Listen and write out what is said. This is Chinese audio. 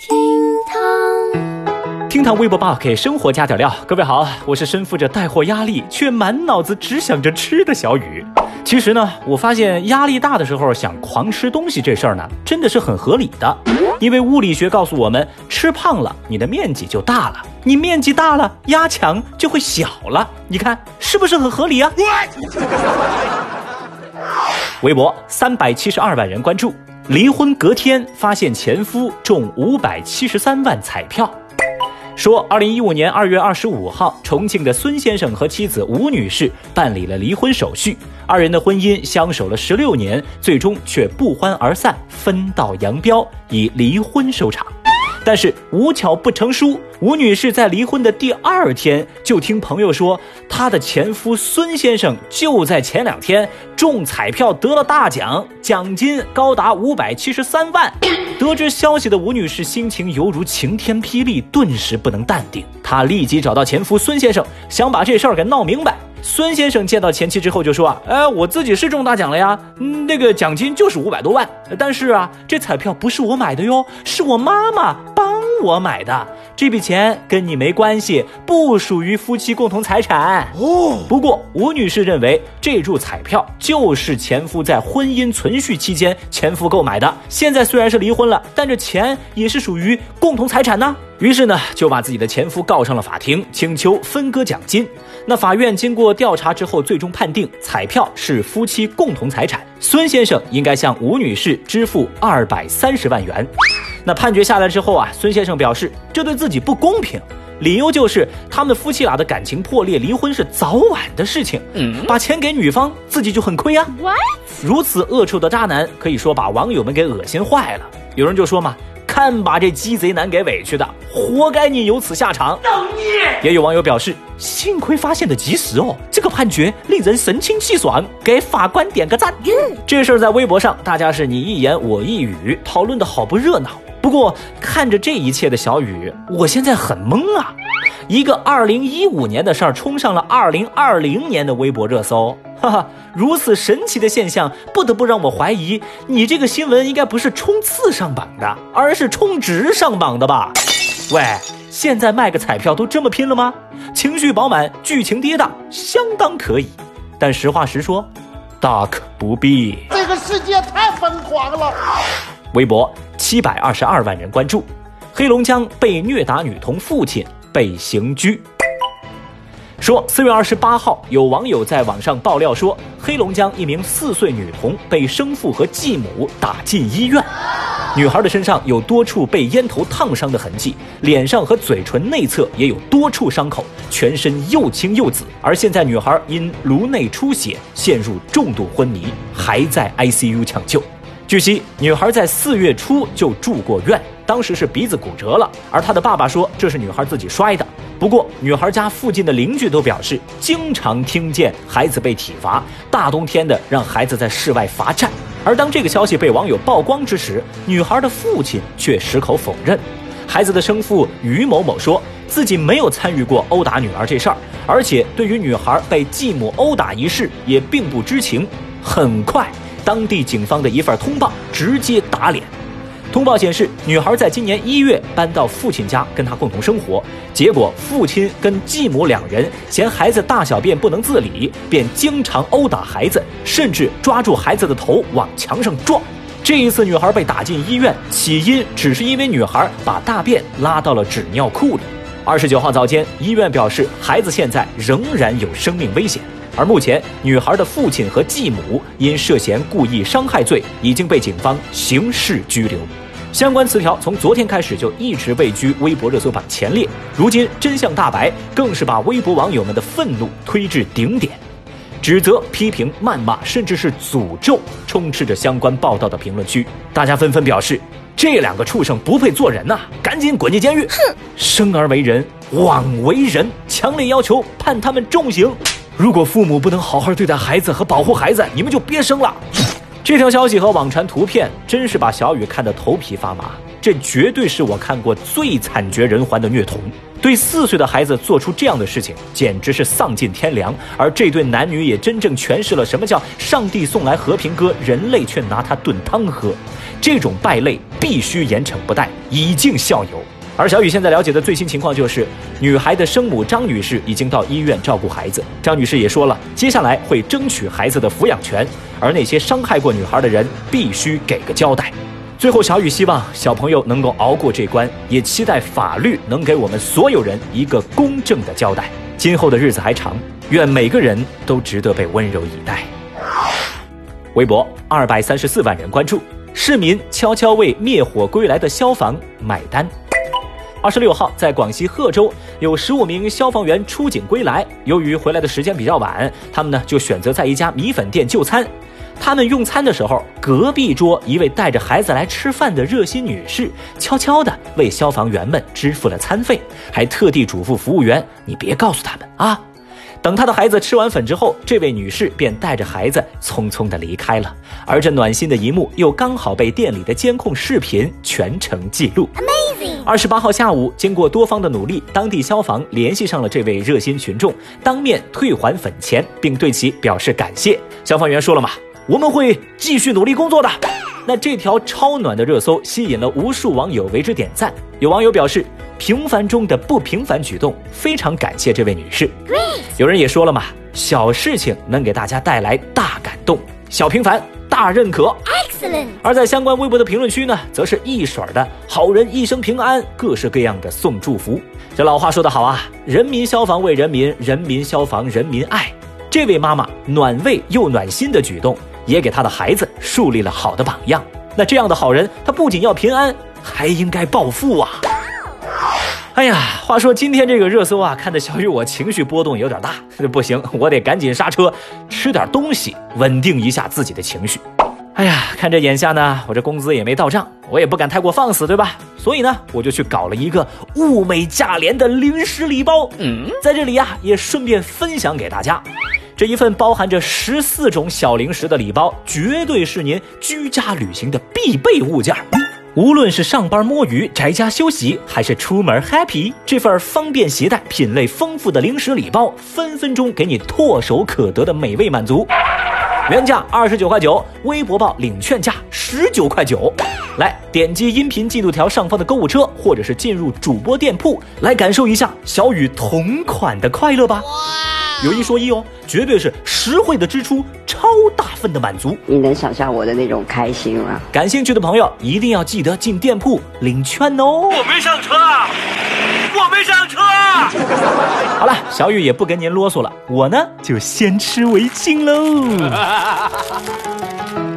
厅堂，厅堂微博报给生活加点料。各位好，我是身负着带货压力却满脑子只想着吃的小雨。其实呢，我发现压力大的时候想狂吃东西这事儿呢，真的是很合理的。因为物理学告诉我们，吃胖了你的面积就大了，你面积大了，压强就会小了。你看是不是很合理啊？微博三百七十二万人关注，离婚隔天发现前夫中五百七十三万彩票。说，二零一五年二月二十五号，重庆的孙先生和妻子吴女士办理了离婚手续，二人的婚姻相守了十六年，最终却不欢而散，分道扬镳，以离婚收场。但是无巧不成书，吴女士在离婚的第二天就听朋友说，她的前夫孙先生就在前两天中彩票得了大奖，奖金高达五百七十三万。得知消息的吴女士心情犹如晴天霹雳，顿时不能淡定。她立即找到前夫孙先生，想把这事儿给闹明白。孙先生见到前妻之后就说啊，哎，我自己是中大奖了呀，那个奖金就是五百多万，但是啊，这彩票不是我买的哟，是我妈妈爸我买的，这笔钱跟你没关系，不属于夫妻共同财产哦。不过吴女士认为这注彩票就是前夫在婚姻存续期间前夫购买的，现在虽然是离婚了，但这钱也是属于共同财产呢。于是呢，就把自己的前夫告上了法庭，请求分割奖金。那法院经过调查之后，最终判定彩票是夫妻共同财产，孙先生应该向吴女士支付二百三十万元。那判决下来之后啊，孙先生表示这对自己不公平，理由就是他们夫妻俩的感情破裂，离婚是早晚的事情。嗯，把钱给女方，自己就很亏啊。What？如此恶臭的渣男，可以说把网友们给恶心坏了。有人就说嘛。看把这鸡贼男给委屈的，活该你有此下场。造孽！也有网友表示，幸亏发现的及时哦，这个判决令人神清气爽，给法官点个赞。这事儿在微博上，大家是你一言我一语，讨论的好不热闹。不过看着这一切的小雨，我现在很懵啊。一个二零一五年的事儿冲上了二零二零年的微博热搜，哈哈，如此神奇的现象，不得不让我怀疑，你这个新闻应该不是冲刺上榜的，而是充值上榜的吧？喂，现在卖个彩票都这么拼了吗？情绪饱满，剧情跌宕，相当可以。但实话实说，大可不必。这个世界太疯狂了。微博七百二十二万人关注，黑龙江被虐打女童父亲。被刑拘。说四月二十八号，有网友在网上爆料说，黑龙江一名四岁女童被生父和继母打进医院，女孩的身上有多处被烟头烫伤的痕迹，脸上和嘴唇内侧也有多处伤口，全身又青又紫。而现在女孩因颅内出血陷入重度昏迷，还在 ICU 抢救。据悉，女孩在四月初就住过院。当时是鼻子骨折了，而她的爸爸说这是女孩自己摔的。不过，女孩家附近的邻居都表示，经常听见孩子被体罚，大冬天的让孩子在室外罚站。而当这个消息被网友曝光之时，女孩的父亲却矢口否认。孩子的生父于某某说自己没有参与过殴打女儿这事儿，而且对于女孩被继母殴打一事也并不知情。很快，当地警方的一份通报直接打脸。通报显示，女孩在今年一月搬到父亲家跟他共同生活，结果父亲跟继母两人嫌孩子大小便不能自理，便经常殴打孩子，甚至抓住孩子的头往墙上撞。这一次，女孩被打进医院，起因只是因为女孩把大便拉到了纸尿裤里。二十九号早间，医院表示孩子现在仍然有生命危险。而目前，女孩的父亲和继母因涉嫌故意伤害罪已经被警方刑事拘留。相关词条从昨天开始就一直位居微博热搜榜前列。如今真相大白，更是把微博网友们的愤怒推至顶点，指责、批评、谩骂，甚至是诅咒，充斥着相关报道的评论区。大家纷纷表示，这两个畜生不配做人呐，赶紧滚进监狱！哼，生而为人，枉为人，强烈要求判他们重刑。如果父母不能好好对待孩子和保护孩子，你们就别生了。这条消息和网传图片真是把小雨看得头皮发麻。这绝对是我看过最惨绝人寰的虐童，对四岁的孩子做出这样的事情，简直是丧尽天良。而这对男女也真正诠释了什么叫“上帝送来和平鸽，人类却拿它炖汤喝”。这种败类必须严惩不贷。以儆效尤。而小雨现在了解的最新情况就是，女孩的生母张女士已经到医院照顾孩子。张女士也说了，接下来会争取孩子的抚养权，而那些伤害过女孩的人必须给个交代。最后，小雨希望小朋友能够熬过这关，也期待法律能给我们所有人一个公正的交代。今后的日子还长，愿每个人都值得被温柔以待。微博二百三十四万人关注，市民悄悄为灭火归来的消防买单。二十六号，在广西贺州，有十五名消防员出警归来。由于回来的时间比较晚，他们呢就选择在一家米粉店就餐。他们用餐的时候，隔壁桌一位带着孩子来吃饭的热心女士，悄悄地为消防员们支付了餐费，还特地嘱咐服务员：“你别告诉他们啊。”等他的孩子吃完粉之后，这位女士便带着孩子匆匆地离开了。而这暖心的一幕，又刚好被店里的监控视频全程记录。二十八号下午，经过多方的努力，当地消防联系上了这位热心群众，当面退还粉钱，并对其表示感谢。消防员说了嘛，我们会继续努力工作的。那这条超暖的热搜吸引了无数网友为之点赞。有网友表示，平凡中的不平凡举动，非常感谢这位女士。有人也说了嘛，小事情能给大家带来大感动，小平凡。大认可而在相关微博的评论区呢，则是一水儿的好人一生平安，各式各样的送祝福。这老话说得好啊，人民消防为人民，人民消防人民爱。这位妈妈暖胃又暖心的举动，也给她的孩子树立了好的榜样。那这样的好人，他不仅要平安，还应该暴富啊！哎呀，话说今天这个热搜啊，看得小雨我情绪波动有点大，不行，我得赶紧刹车，吃点东西稳定一下自己的情绪。哎呀，看这眼下呢，我这工资也没到账，我也不敢太过放肆，对吧？所以呢，我就去搞了一个物美价廉的零食礼包。嗯，在这里呀，也顺便分享给大家，这一份包含着十四种小零食的礼包，绝对是您居家旅行的必备物件。无论是上班摸鱼、宅家休息，还是出门 happy，这份方便携带、品类丰富的零食礼包，分分钟给你唾手可得的美味满足。原价二十九块九，微博报领券价十九块九。来，点击音频进度条上方的购物车，或者是进入主播店铺，来感受一下小雨同款的快乐吧。有一说一哦，绝对是实惠的支出，超大份的满足。你能想象我的那种开心吗？感兴趣的朋友一定要记得进店铺领券哦。我没上车，我没上车。好了，小雨也不跟您啰嗦了，我呢就先吃为敬喽。